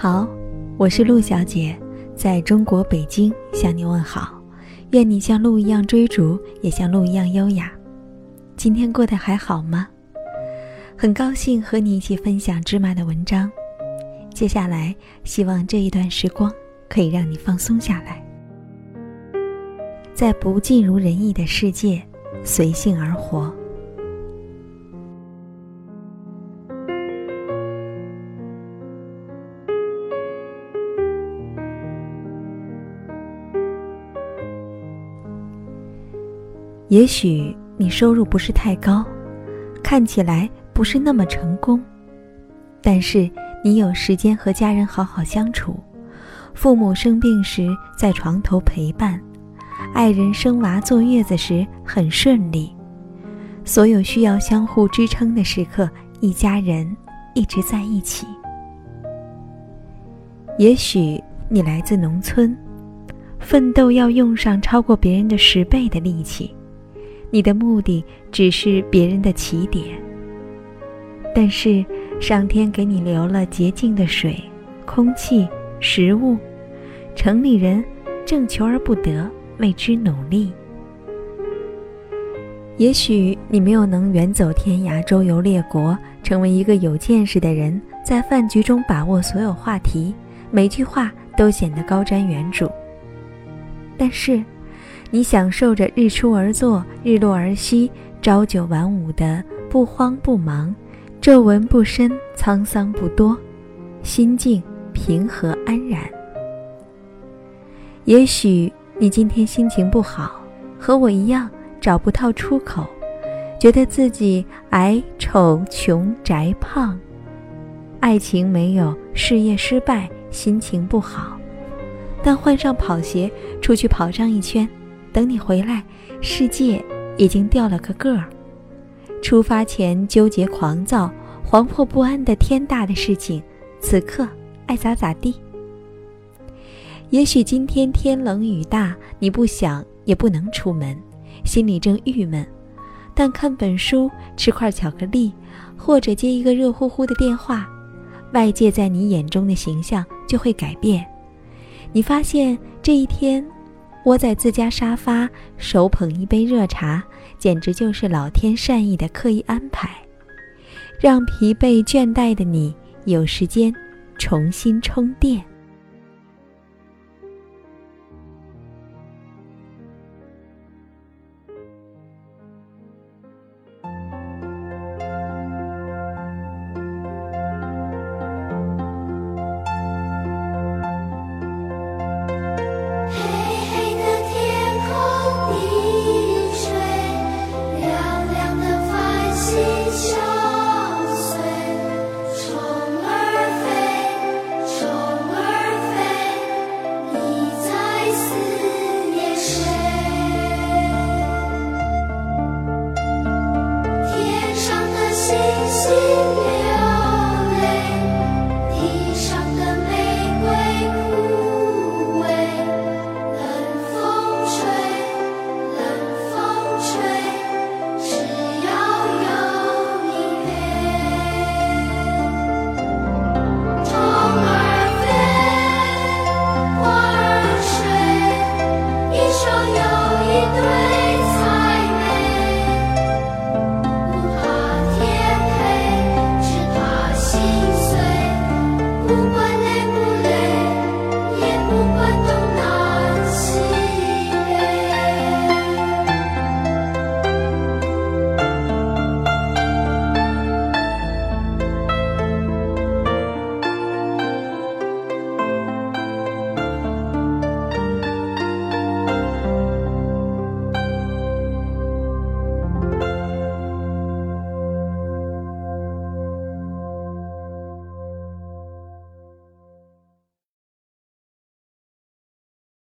好，我是陆小姐，在中国北京向你问好。愿你像鹿一样追逐，也像鹿一样优雅。今天过得还好吗？很高兴和你一起分享芝麻的文章。接下来，希望这一段时光可以让你放松下来，在不尽如人意的世界，随性而活。也许你收入不是太高，看起来不是那么成功，但是你有时间和家人好好相处，父母生病时在床头陪伴，爱人生娃坐月子时很顺利，所有需要相互支撑的时刻，一家人一直在一起。也许你来自农村，奋斗要用上超过别人的十倍的力气。你的目的只是别人的起点，但是上天给你留了洁净的水、空气、食物，城里人正求而不得，为之努力。也许你没有能远走天涯、周游列国，成为一个有见识的人，在饭局中把握所有话题，每句话都显得高瞻远瞩，但是。你享受着日出而作、日落而息、朝九晚五的不慌不忙，皱纹不深、沧桑不多，心境平和安然。也许你今天心情不好，和我一样找不到出口，觉得自己矮、丑、穷、宅、胖，爱情没有，事业失败，心情不好。但换上跑鞋，出去跑上一圈。等你回来，世界已经掉了个个儿。出发前纠结、狂躁、惶迫不安的天大的事情，此刻爱咋咋地。也许今天天冷雨大，你不想也不能出门，心里正郁闷，但看本书、吃块巧克力，或者接一个热乎乎的电话，外界在你眼中的形象就会改变。你发现这一天。窝在自家沙发，手捧一杯热茶，简直就是老天善意的刻意安排，让疲惫倦怠的你有时间重新充电。the way.